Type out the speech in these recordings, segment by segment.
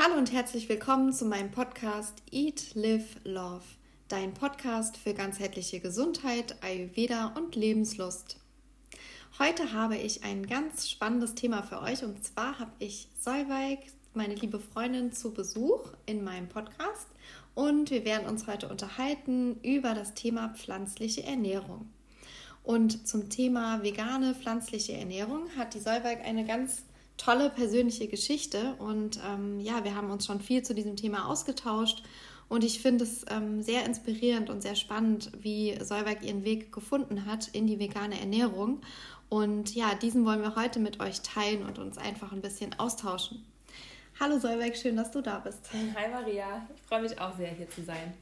Hallo und herzlich willkommen zu meinem Podcast Eat, Live, Love, dein Podcast für ganzheitliche Gesundheit, Ayurveda und Lebenslust. Heute habe ich ein ganz spannendes Thema für euch und zwar habe ich Solveig, meine liebe Freundin, zu Besuch in meinem Podcast und wir werden uns heute unterhalten über das Thema pflanzliche Ernährung. Und zum Thema vegane pflanzliche Ernährung hat die Solveig eine ganz tolle persönliche Geschichte und ähm, ja, wir haben uns schon viel zu diesem Thema ausgetauscht und ich finde es ähm, sehr inspirierend und sehr spannend, wie Solveig ihren Weg gefunden hat in die vegane Ernährung. Und ja, diesen wollen wir heute mit euch teilen und uns einfach ein bisschen austauschen. Hallo Solveig, schön, dass du da bist. Hi Maria, ich freue mich auch sehr, hier zu sein.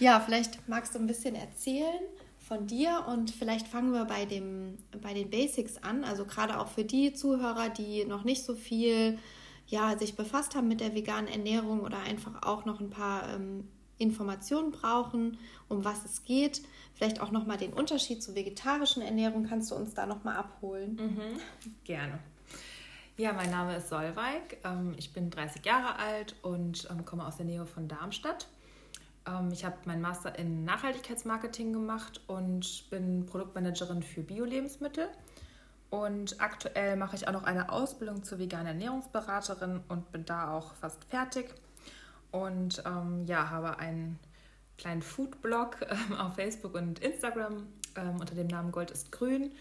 Ja, vielleicht magst du ein bisschen erzählen, von dir und vielleicht fangen wir bei, dem, bei den Basics an. Also gerade auch für die Zuhörer, die noch nicht so viel ja, sich befasst haben mit der veganen Ernährung oder einfach auch noch ein paar ähm, Informationen brauchen, um was es geht. Vielleicht auch nochmal den Unterschied zur vegetarischen Ernährung. Kannst du uns da nochmal abholen? Mhm, gerne. Ja, mein Name ist Solveig. Ähm, ich bin 30 Jahre alt und ähm, komme aus der Nähe von Darmstadt. Ähm, ich habe meinen Master in Nachhaltigkeitsmarketing gemacht und bin Produktmanagerin für Bio-Lebensmittel. Und aktuell mache ich auch noch eine Ausbildung zur veganen Ernährungsberaterin und bin da auch fast fertig. Und ähm, ja, habe einen kleinen Foodblog ähm, auf Facebook und Instagram ähm, unter dem Namen Gold ist Grün.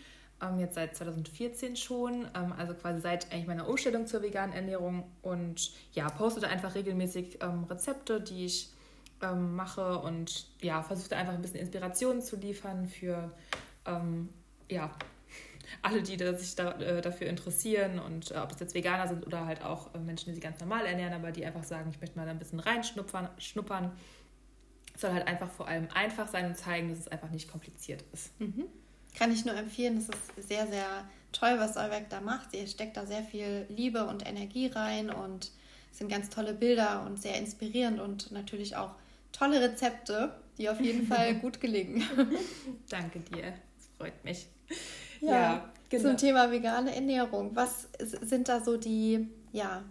Ähm, jetzt seit 2014 schon, ähm, also quasi seit eigentlich meiner Umstellung zur veganen Ernährung. Und ja, poste da einfach regelmäßig Rezepte, die ich ähm, mache und ja, versuche einfach ein bisschen Inspiration zu liefern für ähm, ja, alle, die da, sich da, äh, dafür interessieren und äh, ob es jetzt Veganer sind oder halt auch äh, Menschen, die sich ganz normal ernähren, aber die einfach sagen, ich möchte mal ein bisschen reinschnuppern. Schnuppern. Es soll halt einfach vor allem einfach sein und zeigen, dass es einfach nicht kompliziert ist. Mhm. Kann ich nur empfehlen, das ist sehr, sehr toll, was Euwerk da macht. Ihr steckt da sehr viel Liebe und Energie rein und es sind ganz tolle Bilder und sehr inspirierend und natürlich auch tolle Rezepte, die auf jeden Fall gut gelingen. Danke dir, das freut mich. Ja, ja genau. zum Thema vegane Ernährung. Was sind da so die, ja,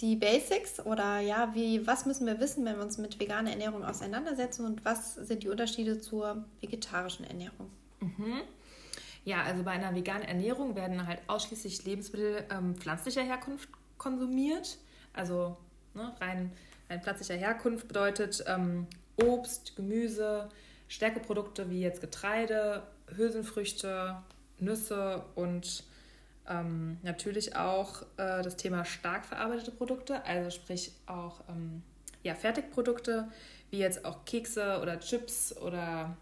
die Basics oder ja, wie, was müssen wir wissen, wenn wir uns mit veganer Ernährung auseinandersetzen und was sind die Unterschiede zur vegetarischen Ernährung? Mhm. Ja, also bei einer veganen Ernährung werden halt ausschließlich Lebensmittel ähm, pflanzlicher Herkunft konsumiert, also ne, rein ein pflanzlicher Herkunft bedeutet ähm, Obst, Gemüse, Stärkeprodukte wie jetzt Getreide, Hülsenfrüchte, Nüsse und ähm, natürlich auch äh, das Thema stark verarbeitete Produkte, also sprich auch ähm, ja, Fertigprodukte wie jetzt auch Kekse oder Chips oder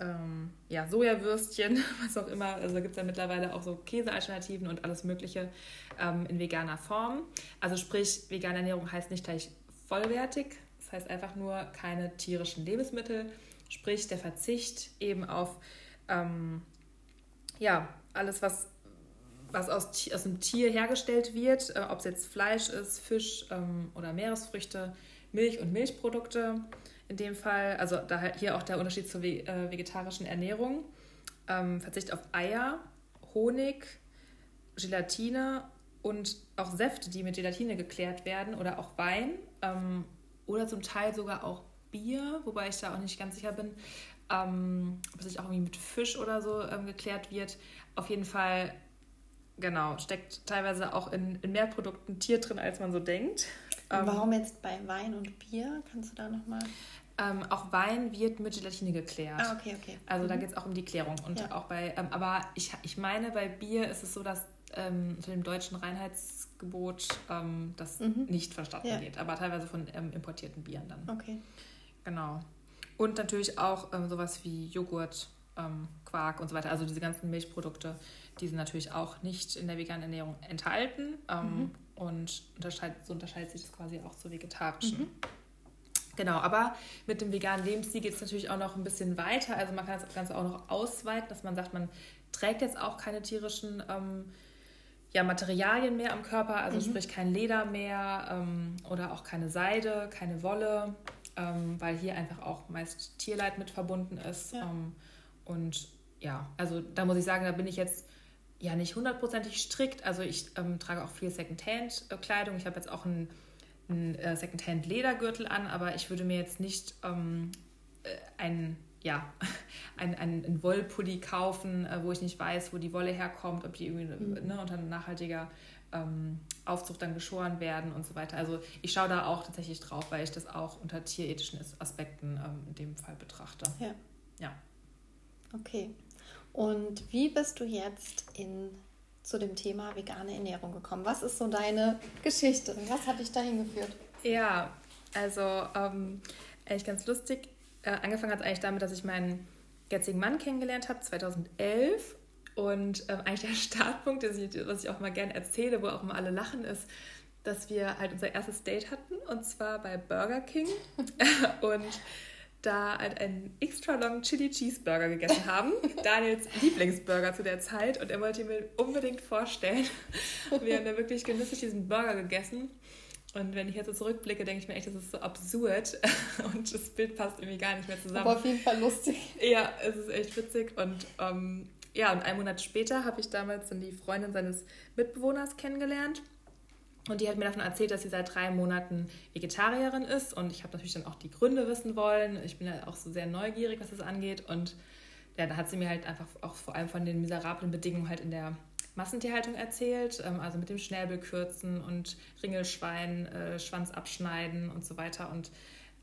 ähm, ja, Sojawürstchen, was auch immer. Also gibt es ja mittlerweile auch so Käsealternativen und alles Mögliche ähm, in veganer Form. Also sprich, vegane Ernährung heißt nicht gleich vollwertig. Das heißt einfach nur keine tierischen Lebensmittel, sprich der Verzicht eben auf ähm, ja, alles, was, was aus, aus einem Tier hergestellt wird, äh, ob es jetzt Fleisch ist, Fisch ähm, oder Meeresfrüchte, Milch und Milchprodukte in dem Fall. Also da hier auch der Unterschied zur äh, vegetarischen Ernährung. Ähm, Verzicht auf Eier, Honig, Gelatine und auch Säfte, die mit Gelatine geklärt werden oder auch Wein ähm, oder zum Teil sogar auch Bier, wobei ich da auch nicht ganz sicher bin, ähm, ob es sich auch irgendwie mit Fisch oder so ähm, geklärt wird. Auf jeden Fall, genau, steckt teilweise auch in, in mehr Produkten Tier drin, als man so denkt. Ähm, Warum jetzt bei Wein und Bier? Kannst du da nochmal... Ähm, auch Wein wird mit Gelatine geklärt. Ah, okay, okay. Also mhm. da geht es auch um die Klärung. Und ja. auch bei, ähm, aber ich, ich meine, bei Bier ist es so, dass ähm, unter dem deutschen Reinheitsgebot ähm, das mhm. nicht verstanden ja. wird, aber teilweise von ähm, importierten Bieren dann. Okay. Genau. Und natürlich auch ähm, sowas wie Joghurt, ähm, Quark und so weiter. Also diese ganzen Milchprodukte, die sind natürlich auch nicht in der veganen Ernährung enthalten. Ähm, mhm. Und unterscheidet, so unterscheidet sich das quasi auch zur vegetarischen. Mhm. Genau, aber mit dem veganen Lebensstil geht es natürlich auch noch ein bisschen weiter. Also man kann das Ganze auch noch ausweiten, dass man sagt, man trägt jetzt auch keine tierischen ähm, ja, Materialien mehr am Körper, also mhm. sprich kein Leder mehr ähm, oder auch keine Seide, keine Wolle, ähm, weil hier einfach auch meist Tierleid mit verbunden ist. Ja. Ähm, und ja, also da muss ich sagen, da bin ich jetzt ja nicht hundertprozentig strikt. Also ich ähm, trage auch viel Secondhand-Kleidung. Ich habe jetzt auch einen, einen äh, Secondhand-Ledergürtel an, aber ich würde mir jetzt nicht ähm, äh, ein ja, ein, ein, ein Wollpulli kaufen, äh, wo ich nicht weiß, wo die Wolle herkommt, ob die irgendwie mhm. ne, unter nachhaltiger ähm, Aufzucht dann geschoren werden und so weiter. Also ich schaue da auch tatsächlich drauf, weil ich das auch unter tierethischen Aspekten ähm, in dem Fall betrachte. Ja. Ja. Okay. Und wie bist du jetzt in, zu dem Thema vegane Ernährung gekommen? Was ist so deine Geschichte? Was hat dich dahin geführt? Ja, also ähm, eigentlich ganz lustig. Äh, angefangen hat es eigentlich damit, dass ich meinen jetzigen Mann kennengelernt habe, 2011. Und ähm, eigentlich der Startpunkt, ich, was ich auch mal gerne erzähle, wo auch immer alle lachen, ist, dass wir halt unser erstes Date hatten und zwar bei Burger King und da halt einen extra long Chili Cheeseburger gegessen haben. Daniels Lieblingsburger zu der Zeit und er wollte mir unbedingt vorstellen. Wir haben da wirklich genüsslich diesen Burger gegessen. Und wenn ich jetzt so zurückblicke, denke ich mir echt, das ist so absurd und das Bild passt irgendwie gar nicht mehr zusammen. Aber auf jeden Fall lustig. Ja, es ist echt witzig und ähm, ja, und einen Monat später habe ich damals dann die Freundin seines Mitbewohners kennengelernt. Und die hat mir davon erzählt, dass sie seit drei Monaten Vegetarierin ist. Und ich habe natürlich dann auch die Gründe wissen wollen. Ich bin ja auch so sehr neugierig, was das angeht. Und ja, da hat sie mir halt einfach auch vor allem von den miserablen Bedingungen halt in der Massentierhaltung erzählt. Ähm, also mit dem Schnäbelkürzen und Ringelschwein, äh, Schwanz abschneiden und so weiter. Und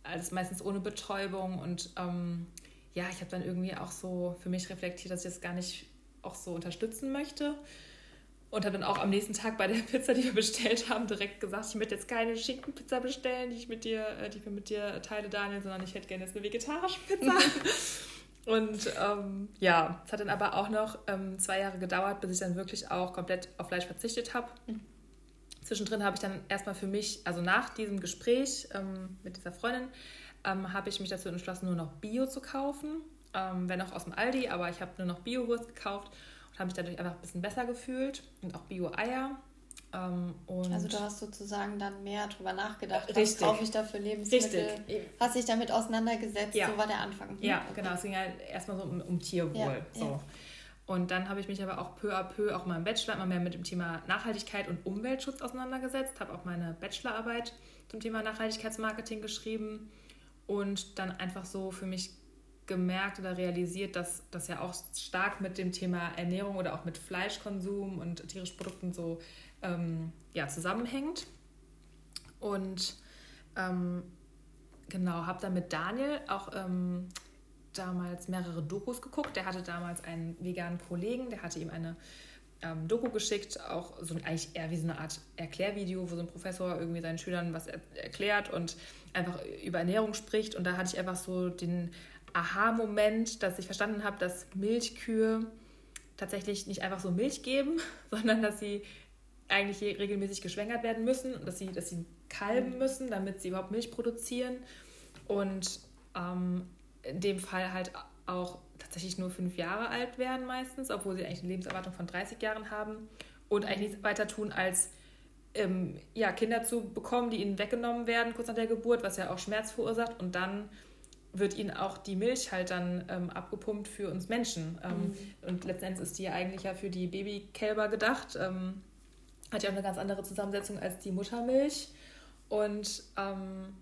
alles meistens ohne Betäubung. Und ähm, ja, ich habe dann irgendwie auch so für mich reflektiert, dass ich das gar nicht auch so unterstützen möchte. Und habe dann auch am nächsten Tag bei der Pizza, die wir bestellt haben, direkt gesagt, ich möchte jetzt keine Schinkenpizza bestellen, die ich mit dir, äh, die ich mit dir teile, Daniel, sondern ich hätte gerne jetzt eine vegetarische Pizza. Und ähm, ja, es hat dann aber auch noch ähm, zwei Jahre gedauert, bis ich dann wirklich auch komplett auf Fleisch verzichtet habe. Mhm. Zwischendrin habe ich dann erstmal für mich, also nach diesem Gespräch ähm, mit dieser Freundin, ähm, habe ich mich dazu entschlossen, nur noch Bio zu kaufen. Ähm, wenn auch aus dem Aldi, aber ich habe nur noch Bio-Wurst gekauft und habe mich dadurch einfach ein bisschen besser gefühlt und auch Bio-Eier. Ähm, also du hast sozusagen dann mehr darüber nachgedacht, was richtig. kaufe ich da für Lebensmittel? Richtig. Hast dich damit auseinandergesetzt, ja. so war der Anfang. Hm? Ja, okay. genau, es ging halt erstmal so um, um Tierwohl. Ja. So. Ja. Und dann habe ich mich aber auch peu à peu auch mal im Bachelor immer mehr mit dem Thema Nachhaltigkeit und Umweltschutz auseinandergesetzt, habe auch meine Bachelorarbeit zum Thema Nachhaltigkeitsmarketing geschrieben und dann einfach so für mich gemerkt oder realisiert, dass das ja auch stark mit dem Thema Ernährung oder auch mit Fleischkonsum und tierischen Produkten so ähm, ja, zusammenhängt. Und ähm, genau, habe dann mit Daniel auch ähm, damals mehrere Dokus geguckt. Der hatte damals einen veganen Kollegen, der hatte ihm eine ähm, Doku geschickt, auch so eigentlich eher wie so eine Art Erklärvideo, wo so ein Professor irgendwie seinen Schülern was er erklärt und einfach über Ernährung spricht. Und da hatte ich einfach so den Aha-Moment, dass ich verstanden habe, dass Milchkühe tatsächlich nicht einfach so Milch geben, sondern dass sie eigentlich regelmäßig geschwängert werden müssen und dass sie, dass sie kalben müssen, damit sie überhaupt Milch produzieren. Und ähm, in dem Fall halt auch tatsächlich nur fünf Jahre alt werden meistens, obwohl sie eigentlich eine Lebenserwartung von 30 Jahren haben und eigentlich nichts weiter tun, als ähm, ja, Kinder zu bekommen, die ihnen weggenommen werden kurz nach der Geburt, was ja auch Schmerz verursacht und dann wird ihnen auch die Milch halt dann ähm, abgepumpt für uns Menschen. Ähm, mhm. Und letztendlich ist die eigentlich ja für die Babykälber gedacht. Ähm, hat ja auch eine ganz andere Zusammensetzung als die Muttermilch. Und ähm,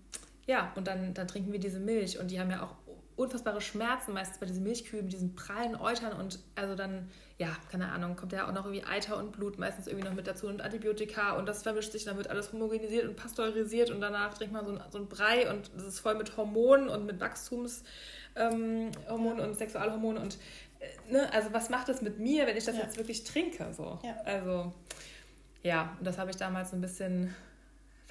ja, und dann, dann trinken wir diese Milch. Und die haben ja auch unfassbare Schmerzen meistens bei diesen Milchkühen mit diesen prallen Eutern und also dann, ja, keine Ahnung, kommt ja auch noch irgendwie Eiter und Blut meistens irgendwie noch mit dazu und Antibiotika und das vermischt sich, dann wird alles homogenisiert und pasteurisiert und danach trinkt man so ein, so ein Brei und das ist voll mit Hormonen und mit Wachstumshormonen ähm, und Sexualhormonen und äh, ne, also was macht das mit mir, wenn ich das ja. jetzt wirklich trinke, so. Ja. Also, ja, und das habe ich damals so ein bisschen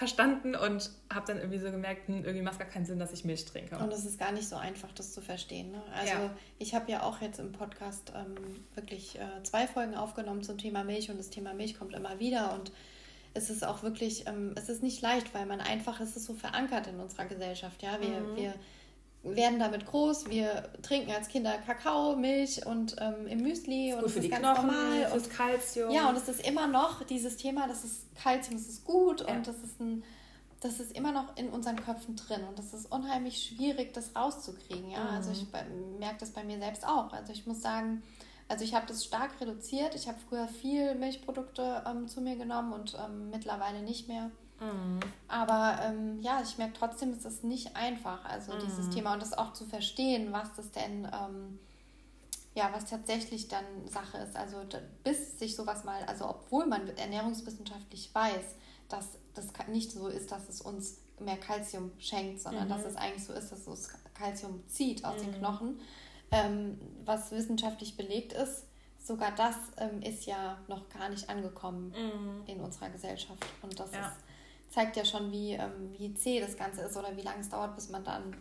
verstanden und habe dann irgendwie so gemerkt, hm, irgendwie macht es gar keinen Sinn, dass ich Milch trinke. Und es ist gar nicht so einfach, das zu verstehen. Ne? Also ja. ich habe ja auch jetzt im Podcast ähm, wirklich äh, zwei Folgen aufgenommen zum Thema Milch und das Thema Milch kommt immer wieder und es ist auch wirklich, ähm, es ist nicht leicht, weil man einfach, es ist so verankert in unserer Gesellschaft. Ja, wir, mhm. wir werden damit groß. Wir trinken als Kinder Kakao, Milch und ähm, im Müsli und das ist ganz Knochen, normal. Fürs und Kalzium. Ja, und es ist immer noch dieses Thema, das ist Kalzium, das ist gut ja. und das ist ein das ist immer noch in unseren Köpfen drin und das ist unheimlich schwierig, das rauszukriegen. Ja, mhm. also ich merke das bei mir selbst auch. Also ich muss sagen, Also ich habe das stark reduziert. Ich habe früher viel Milchprodukte ähm, zu mir genommen und ähm, mittlerweile nicht mehr. Mhm. Aber ähm, ja, ich merke trotzdem, es ist nicht einfach, also mhm. dieses Thema und das auch zu verstehen, was das denn, ähm, ja, was tatsächlich dann Sache ist. Also bis sich sowas mal, also obwohl man ernährungswissenschaftlich weiß, dass das nicht so ist, dass es uns mehr Kalzium schenkt, sondern mhm. dass es eigentlich so ist, dass es Kalzium zieht aus den mhm. Knochen, ähm, was wissenschaftlich belegt ist. Sogar das ähm, ist ja noch gar nicht angekommen mhm. in unserer Gesellschaft. Und das ja. ist zeigt ja schon, wie, ähm, wie zäh das Ganze ist oder wie lange es dauert, bis man dann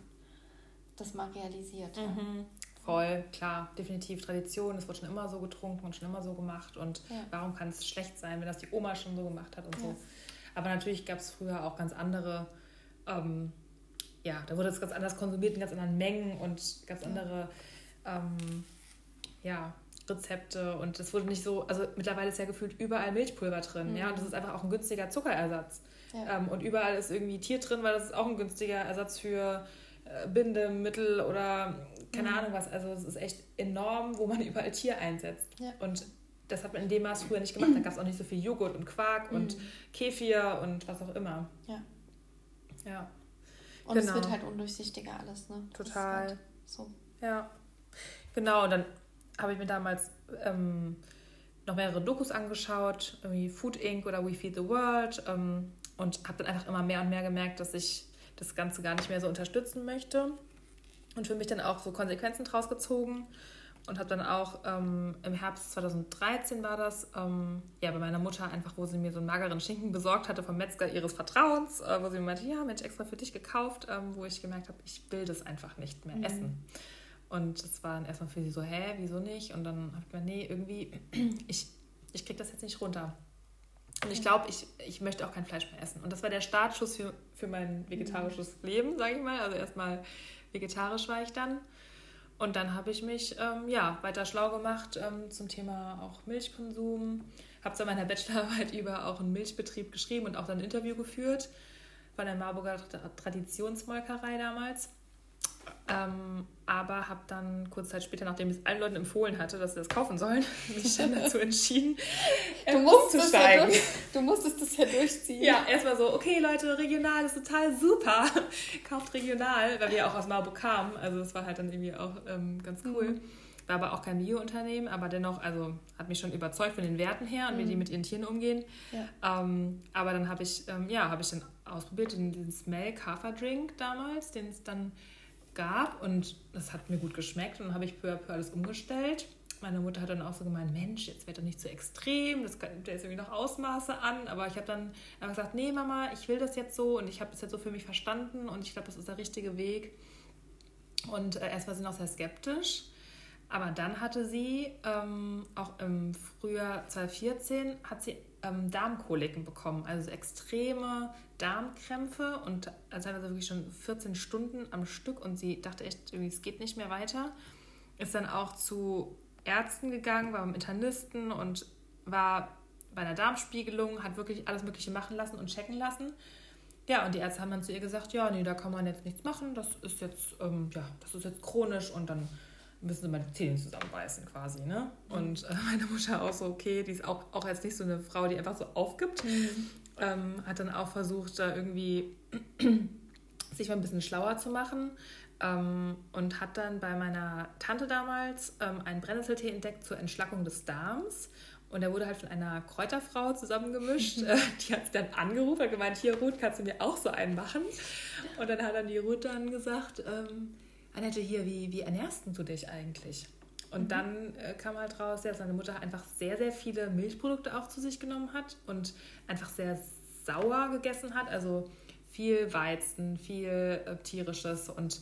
das mal realisiert. Mhm. Voll, klar, definitiv Tradition. Es wird schon immer so getrunken und schon immer so gemacht. Und ja. warum kann es schlecht sein, wenn das die Oma schon so gemacht hat und ja. so. Aber natürlich gab es früher auch ganz andere, ähm, ja, da wurde es ganz anders konsumiert in ganz anderen Mengen und ganz andere, ähm, ja, Rezepte und es wurde nicht so, also mittlerweile ist ja gefühlt überall Milchpulver drin, mhm. ja, und das ist einfach auch ein günstiger Zuckerersatz. Ja. Ähm, und überall ist irgendwie Tier drin, weil das ist auch ein günstiger Ersatz für äh, Bindemittel oder keine mhm. Ahnung was. Also es ist echt enorm, wo man überall Tier einsetzt. Ja. Und das hat man in dem Maß früher nicht gemacht. Da gab es auch nicht so viel Joghurt und Quark mhm. und Kefir und was auch immer. Ja. Ja. Und genau. es wird halt undurchsichtiger alles, ne? Total. Halt so. Ja. Genau, und dann habe ich mir damals ähm, noch mehrere Dokus angeschaut, irgendwie Food Inc. oder We Feed the World. Ähm, und habe dann einfach immer mehr und mehr gemerkt, dass ich das Ganze gar nicht mehr so unterstützen möchte. Und für mich dann auch so Konsequenzen draus gezogen und habe dann auch ähm, im Herbst 2013 war das, ähm, ja, bei meiner Mutter einfach, wo sie mir so einen mageren Schinken besorgt hatte vom Metzger ihres Vertrauens, äh, wo sie mir meinte, ja, Mensch, extra für dich gekauft, ähm, wo ich gemerkt habe, ich will das einfach nicht mehr mhm. essen. Und es war dann erstmal für sie so, hä, wieso nicht? Und dann habe ich mir, nee, irgendwie, ich, ich kriege das jetzt nicht runter. Und ich glaube, ich, ich möchte auch kein Fleisch mehr essen. Und das war der Startschuss für, für mein vegetarisches mhm. Leben, sage ich mal. Also erstmal vegetarisch war ich dann. Und dann habe ich mich ähm, ja, weiter schlau gemacht ähm, zum Thema auch Milchkonsum. Habe zu meiner Bachelorarbeit über auch einen Milchbetrieb geschrieben und auch dann ein Interview geführt von der Marburger Traditionsmolkerei damals. Ähm, aber habe dann kurze Zeit später, nachdem ich es allen Leuten empfohlen hatte, dass sie das kaufen sollen, mich dann dazu entschieden, du umzusteigen. Ja du musstest das ja durchziehen. Ja, erstmal so, okay Leute, regional ist total super. Kauft regional, weil wir auch aus Marburg kamen. Also das war halt dann irgendwie auch ähm, ganz cool. Mhm. War aber auch kein Bio-Unternehmen, aber dennoch, also hat mich schon überzeugt von den Werten her und mhm. wie die mhm. mit ihren Tieren umgehen. Ja. Ähm, aber dann habe ich, ähm, ja, habe ich dann ausprobiert, den, den Smell Kaffee Drink damals, den es dann gab und das hat mir gut geschmeckt und habe ich peu à peu alles umgestellt. Meine Mutter hat dann auch so gemeint, Mensch, jetzt wird er nicht zu so extrem, das der ist irgendwie noch Ausmaße an. Aber ich habe dann einfach gesagt, nee Mama, ich will das jetzt so und ich habe das jetzt so für mich verstanden und ich glaube, das ist der richtige Weg. Und äh, erst war sie noch sehr skeptisch. Aber dann hatte sie, ähm, auch im Frühjahr 2014, hat sie ähm, Darmkoliken bekommen, also extreme Darmkrämpfe und also teilweise wirklich schon 14 Stunden am Stück und sie dachte echt, es geht nicht mehr weiter. Ist dann auch zu Ärzten gegangen, war beim Internisten und war bei einer Darmspiegelung, hat wirklich alles Mögliche machen lassen und checken lassen. Ja, und die Ärzte haben dann zu ihr gesagt, ja, nee, da kann man jetzt nichts machen, das ist jetzt, ähm, ja, das ist jetzt chronisch und dann müssen sie mal die Zähne zusammenbeißen quasi, ne? Mhm. Und äh, meine Mutter auch so, okay, die ist auch, auch jetzt nicht so eine Frau, die einfach so aufgibt. Mhm. Ähm, hat dann auch versucht, da irgendwie sich mal ein bisschen schlauer zu machen ähm, und hat dann bei meiner Tante damals ähm, einen Brennnesseltee entdeckt zur Entschlackung des Darms. Und der wurde halt von einer Kräuterfrau zusammengemischt. Äh, die hat sie dann angerufen und gemeint, hier Ruth, kannst du mir auch so einen machen? Und dann hat dann die Ruth dann gesagt, ähm, Annette, hier, wie, wie ernährst du dich eigentlich? Und mhm. dann äh, kam halt raus, dass seine Mutter einfach sehr, sehr viele Milchprodukte auch zu sich genommen hat und einfach sehr sauer gegessen hat. Also viel Weizen, viel äh, tierisches und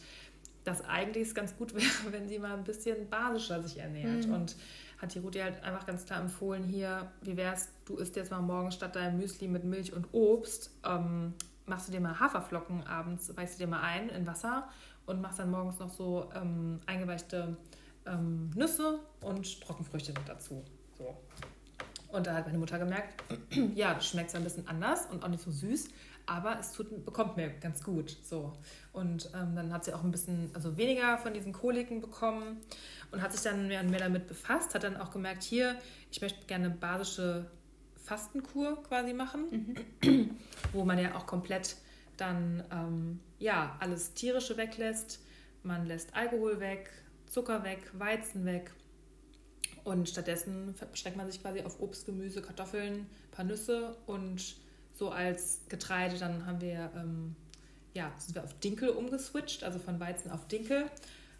dass eigentlich es ganz gut wäre, wenn sie mal ein bisschen basischer sich ernährt. Mhm. Und hat die Rudi halt einfach ganz klar empfohlen, hier, wie wär's, du isst jetzt mal morgen statt deinem Müsli mit Milch und Obst, ähm, machst du dir mal Haferflocken abends, weichst du dir mal ein in Wasser und machst dann morgens noch so ähm, eingeweichte ähm, Nüsse und Trockenfrüchte mit dazu. So. Und da hat meine Mutter gemerkt, ja, das schmeckt zwar ein bisschen anders und auch nicht so süß, aber es tut, bekommt mir ganz gut. So. Und ähm, dann hat sie auch ein bisschen, also weniger von diesen Koliken bekommen und hat sich dann mehr und mehr damit befasst, hat dann auch gemerkt, hier, ich möchte gerne basische Fastenkur quasi machen, mhm. wo man ja auch komplett dann ähm, ja alles tierische weglässt. Man lässt Alkohol weg, Zucker weg, Weizen weg und stattdessen beschränkt man sich quasi auf Obst, Gemüse, Kartoffeln, ein paar Nüsse und so als Getreide dann haben wir ähm, ja sind wir auf Dinkel umgeswitcht, also von Weizen auf Dinkel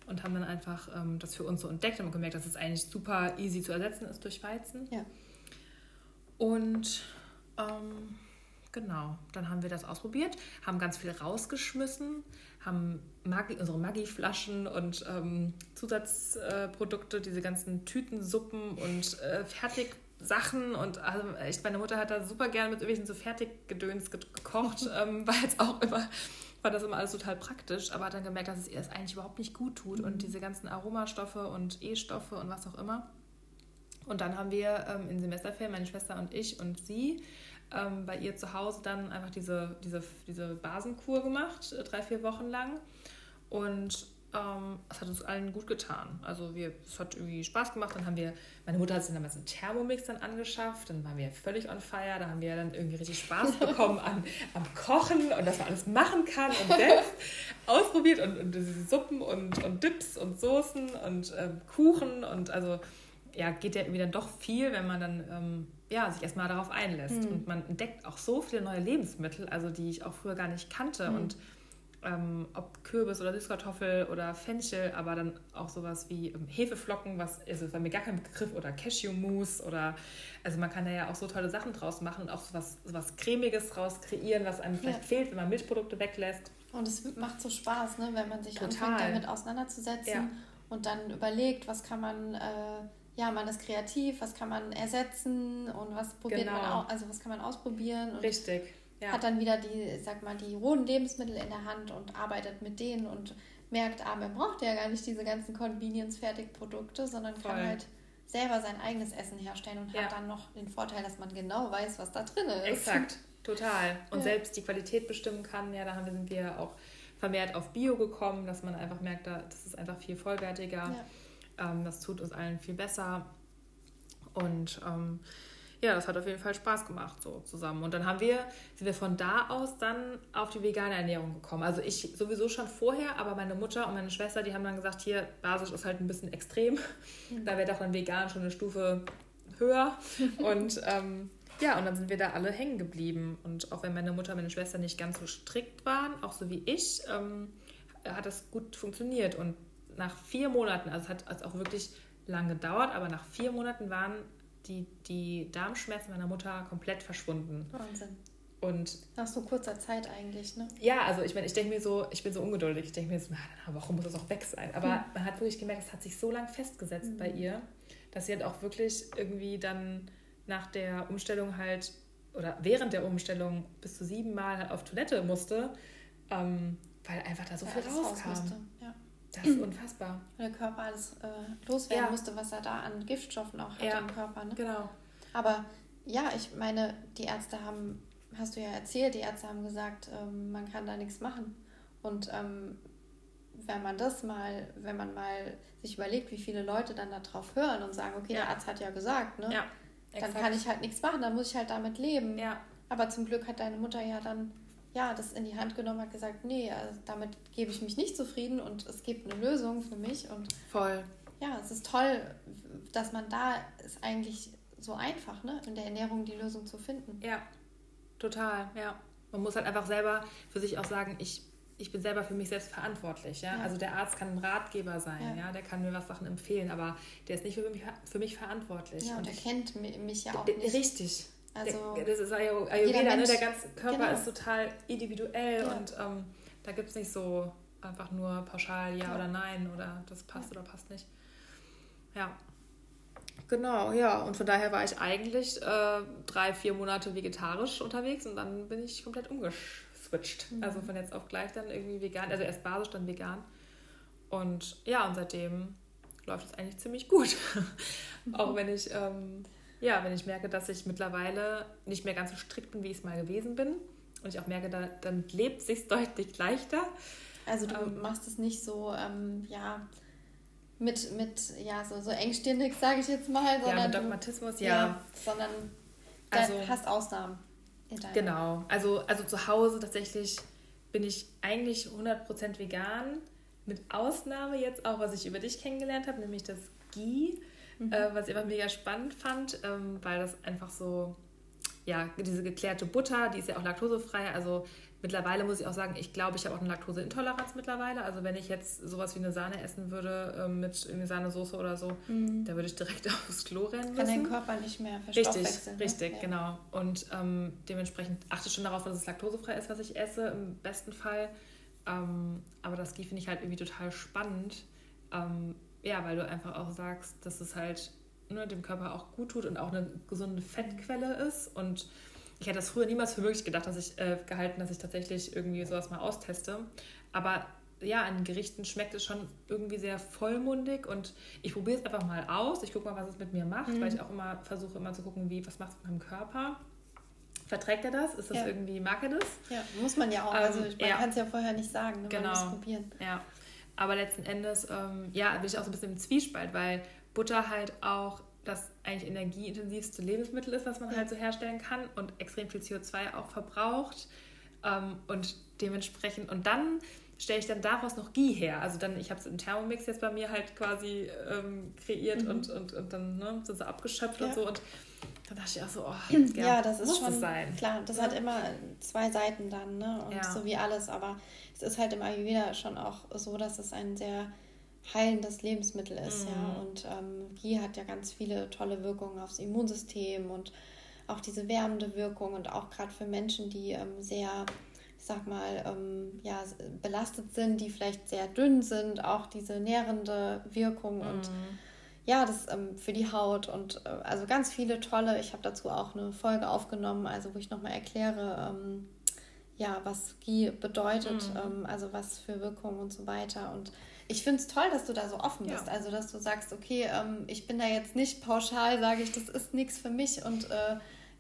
und haben dann einfach ähm, das für uns so entdeckt und gemerkt, dass es eigentlich super easy zu ersetzen ist durch Weizen. Ja. Und ähm, genau, dann haben wir das ausprobiert, haben ganz viel rausgeschmissen, haben Maggi, unsere Maggi-Flaschen und ähm, Zusatzprodukte, diese ganzen Tütensuppen und äh, Fertigsachen und also echt, meine Mutter hat da super gerne mit irgendwelchen so Fertiggedöns gekocht, ähm, weil es auch immer war das immer alles total praktisch, aber hat dann gemerkt, dass es ihr das eigentlich überhaupt nicht gut tut mhm. und diese ganzen Aromastoffe und E-Stoffe und was auch immer. Und dann haben wir ähm, in Semesterferien, meine Schwester und ich und sie, ähm, bei ihr zu Hause dann einfach diese, diese, diese Basenkur gemacht, äh, drei, vier Wochen lang. Und ähm, es hat uns allen gut getan. Also wir, es hat irgendwie Spaß gemacht. Dann haben wir, meine Mutter hat sich damals einen Thermomix dann angeschafft. Dann waren wir völlig on fire. Da haben wir dann irgendwie richtig Spaß bekommen an, am Kochen und dass man alles machen kann und selbst ausprobiert und, und diese Suppen und, und Dips und Soßen und ähm, Kuchen und also ja, geht ja irgendwie dann doch viel, wenn man dann ähm, ja, sich erstmal darauf einlässt. Mhm. Und man entdeckt auch so viele neue Lebensmittel, also die ich auch früher gar nicht kannte. Mhm. Und ähm, ob Kürbis oder Süßkartoffel oder Fenchel, aber dann auch sowas wie ähm, Hefeflocken, was ist also, war mir gar kein Begriff, oder Cashewmousse oder also man kann da ja auch so tolle Sachen draus machen und auch sowas, sowas Cremiges draus kreieren, was einem vielleicht ja. fehlt, wenn man Milchprodukte weglässt. Und es macht so Spaß, ne, wenn man sich Total. anfängt, damit auseinanderzusetzen ja. und dann überlegt, was kann man äh, ja, man ist kreativ, was kann man ersetzen und was probiert genau. man auch, also was kann man ausprobieren. Und Richtig. Ja. Hat dann wieder die, sag mal, die rohen Lebensmittel in der Hand und arbeitet mit denen und merkt, ah, man braucht ja gar nicht diese ganzen Convenience-Fertigprodukte, sondern Voll. kann halt selber sein eigenes Essen herstellen und ja. hat dann noch den Vorteil, dass man genau weiß, was da drin ist. Exakt, total. Und ja. selbst die Qualität bestimmen kann. Ja, da sind wir auch vermehrt auf Bio gekommen, dass man einfach merkt, das ist einfach viel vollwertiger. Ja. Ähm, das tut uns allen viel besser. Und ähm, ja, das hat auf jeden Fall Spaß gemacht, so zusammen. Und dann haben wir, sind wir von da aus dann auf die vegane Ernährung gekommen. Also ich sowieso schon vorher, aber meine Mutter und meine Schwester, die haben dann gesagt, hier, basisch ist halt ein bisschen extrem. Mhm. Da wäre doch dann vegan schon eine Stufe höher. und ähm, ja, und dann sind wir da alle hängen geblieben. Und auch wenn meine Mutter und meine Schwester nicht ganz so strikt waren, auch so wie ich, ähm, hat das gut funktioniert. Und nach vier Monaten, also es hat also auch wirklich lange gedauert, aber nach vier Monaten waren die, die Darmschmerzen meiner Mutter komplett verschwunden. Wahnsinn. Und nach so kurzer Zeit eigentlich, ne? Ja, also ich meine, ich denke mir so, ich bin so ungeduldig. Ich denke mir so, na, Woche muss es auch weg sein. Aber hm. man hat wirklich gemerkt, es hat sich so lang festgesetzt hm. bei ihr, dass sie halt auch wirklich irgendwie dann nach der Umstellung halt oder während der Umstellung bis zu sieben Mal halt auf Toilette musste, ähm, weil einfach da so ja, viel rauskam. Ja. Das ist unfassbar. Weil der Körper alles äh, loswerden ja. musste, was er da an Giftstoffen auch hat ja. im Körper. Ne? Genau. Aber ja, ich meine, die Ärzte haben, hast du ja erzählt, die Ärzte haben gesagt, ähm, man kann da nichts machen. Und ähm, wenn man das mal, wenn man mal sich überlegt, wie viele Leute dann darauf hören und sagen, okay, ja. der Arzt hat ja gesagt, ne? Ja, dann kann ich halt nichts machen, dann muss ich halt damit leben. Ja. Aber zum Glück hat deine Mutter ja dann ja, das in die Hand genommen hat, gesagt, nee, also damit gebe ich mich nicht zufrieden und es gibt eine Lösung für mich. Und Voll. Ja, es ist toll, dass man da ist eigentlich so einfach, ne, in der Ernährung die Lösung zu finden. Ja, total, ja. Man muss halt einfach selber für sich auch sagen, ich, ich bin selber für mich selbst verantwortlich. Ja? ja. Also der Arzt kann ein Ratgeber sein, ja. ja. der kann mir was Sachen empfehlen, aber der ist nicht für mich, für mich verantwortlich. Ja, und, und ich, kennt mich ja auch nicht. Richtig, also der, das ist Ayurveda, ne? der ganze Körper genau. ist total individuell ja. und ähm, da gibt es nicht so einfach nur pauschal ja, ja, oder nein oder das passt ja. oder passt nicht. Ja. Genau, ja. Und von daher war ich eigentlich äh, drei, vier Monate vegetarisch unterwegs und dann bin ich komplett umgeswitcht. Mhm. Also von jetzt auf gleich dann irgendwie vegan, also erst basisch, dann vegan. Und ja, und seitdem läuft es eigentlich ziemlich gut. Mhm. Auch wenn ich ähm, ja, wenn ich merke, dass ich mittlerweile nicht mehr ganz so strikt bin, wie ich es mal gewesen bin und ich auch merke, da, dann lebt es sich deutlich leichter. Also du ähm, machst es nicht so, ähm, ja, mit, mit ja, so, so engstirnig, sage ich jetzt mal. Sondern ja, mit Dogmatismus, du, ja. ja. Sondern also, hast Ausnahmen. Genau. Also, also zu Hause tatsächlich bin ich eigentlich 100% vegan. Mit Ausnahme jetzt auch, was ich über dich kennengelernt habe, nämlich das Ghee, mhm. äh, was ich einfach mega spannend fand, ähm, weil das einfach so, ja, diese geklärte Butter, die ist ja auch laktosefrei. Also Mittlerweile muss ich auch sagen, ich glaube, ich habe auch eine Laktoseintoleranz mittlerweile. Also wenn ich jetzt sowas wie eine Sahne essen würde äh, mit irgendwie Sahnesoße oder so, mhm. da würde ich direkt aufs Klo rennen müssen. Kann dein Körper nicht mehr verstoffwechseln. Richtig, ne? richtig, ja. genau. Und ähm, dementsprechend achte ich schon darauf, dass es laktosefrei ist, was ich esse, im besten Fall. Ähm, aber das Ghee finde ich halt irgendwie total spannend. Ähm, ja, weil du einfach auch sagst, dass es halt ne, dem Körper auch gut tut und auch eine gesunde Fettquelle ist und ich hätte das früher niemals für möglich gedacht, dass ich äh, gehalten, dass ich tatsächlich irgendwie sowas mal austeste. Aber ja, an Gerichten schmeckt es schon irgendwie sehr vollmundig und ich probiere es einfach mal aus. Ich gucke mal, was es mit mir macht, mhm. weil ich auch immer versuche, immer zu gucken, wie, was macht es mit meinem Körper. Verträgt er das? Ist das ja. irgendwie, mag er das? Ja, muss man ja auch. Ähm, also man ja. kann es ja vorher nicht sagen, ne? genau. man muss probieren. Ja, aber letzten Endes, ähm, ja, bin ich auch so ein bisschen im Zwiespalt, weil Butter halt auch das eigentlich energieintensivste Lebensmittel ist, was man halt so herstellen kann und extrem viel CO2 auch verbraucht. Ähm, und dementsprechend, und dann stelle ich dann daraus noch Ghee her. Also dann, ich habe es im Thermomix jetzt bei mir halt quasi ähm, kreiert mhm. und, und, und dann ne, so, so abgeschöpft ja. und so. Und dann dachte ich auch so, oh, ja, ja das ist schon, sein. klar, das ja. hat immer zwei Seiten dann, ne? Und so wie alles, aber es ist halt im Ayurveda schon auch so, dass es ein sehr heilendes Lebensmittel ist. Mhm. Ja? Und ähm, Ghee hat ja ganz viele tolle Wirkungen aufs Immunsystem und auch diese wärmende Wirkung und auch gerade für Menschen, die ähm, sehr, ich sag mal, ähm, ja, belastet sind, die vielleicht sehr dünn sind, auch diese nährende Wirkung mhm. Ja, das ähm, für die Haut und äh, also ganz viele tolle. Ich habe dazu auch eine Folge aufgenommen, also wo ich nochmal erkläre, ähm, ja, was Ghee bedeutet, mhm. Ähm, also was für Wirkungen und so weiter und ich finde es toll, dass du da so offen bist. Ja. Also, dass du sagst, okay, ähm, ich bin da jetzt nicht pauschal, sage ich, das ist nichts für mich und äh,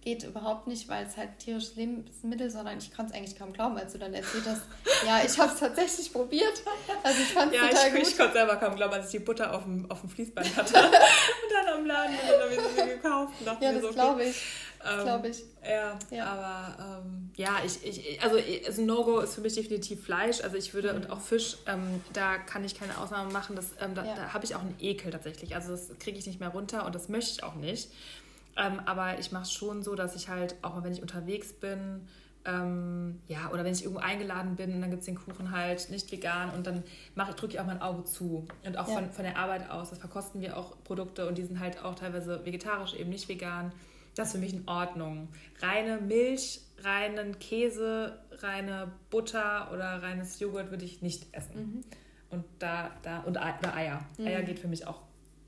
geht überhaupt nicht, weil es halt tierisches Lebensmittel, sondern ich konnte es eigentlich kaum glauben, als du dann erzählt hast, ja, ich habe es tatsächlich probiert. Also ich fand es ja, total ich, gut. ich konnte selber kaum glauben, als ich die Butter auf dem, auf dem Fließband hatte und dann am Laden und dann habe ich sie gekauft. Ja, das so, glaube ich. Ähm, glaube ich. Ja, ja. aber ähm, ja, ich, ich, also, also No-Go ist für mich definitiv Fleisch. Also ich würde, mhm. und auch Fisch, ähm, da kann ich keine Ausnahme machen. Das, ähm, da, ja. da habe ich auch einen Ekel tatsächlich. Also das kriege ich nicht mehr runter und das möchte ich auch nicht. Ähm, aber ich mache es schon so, dass ich halt, auch mal wenn ich unterwegs bin, ähm, ja, oder wenn ich irgendwo eingeladen bin und dann gibt es den Kuchen halt nicht vegan und dann drücke ich auch mein Auge zu. Und auch ja. von, von der Arbeit aus, das verkosten wir auch Produkte und die sind halt auch teilweise vegetarisch, eben nicht vegan das ist für mich in Ordnung. Reine Milch, reinen Käse, reine Butter oder reines Joghurt würde ich nicht essen. Mhm. Und da, da, und Eier. Mhm. Eier geht für mich auch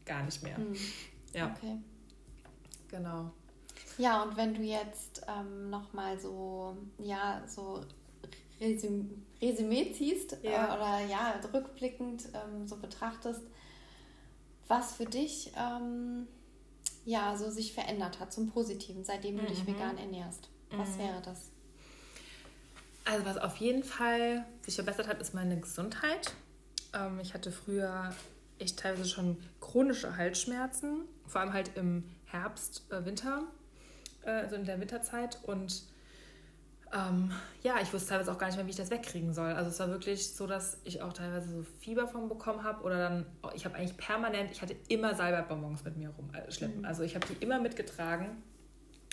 gar nicht mehr. Mhm. Ja. Okay. Genau. Ja, und wenn du jetzt ähm, nochmal so, ja, so Resüm Resümee ziehst ja. Äh, oder ja, rückblickend ähm, so betrachtest, was für dich ähm, ja, so sich verändert hat zum Positiven, seitdem du mhm. dich vegan ernährst? Was mhm. wäre das? Also was auf jeden Fall sich verbessert hat, ist meine Gesundheit. Ähm, ich hatte früher echt teilweise schon chronische Halsschmerzen, vor allem halt im Herbst, äh, Winter, äh, also in der Winterzeit und ähm, ja, ich wusste teilweise auch gar nicht mehr, wie ich das wegkriegen soll. Also es war wirklich so, dass ich auch teilweise so Fieber von bekommen habe oder dann, ich habe eigentlich permanent, ich hatte immer Salbeibonbons mit mir rumschleppen. Mhm. Also ich habe die immer mitgetragen,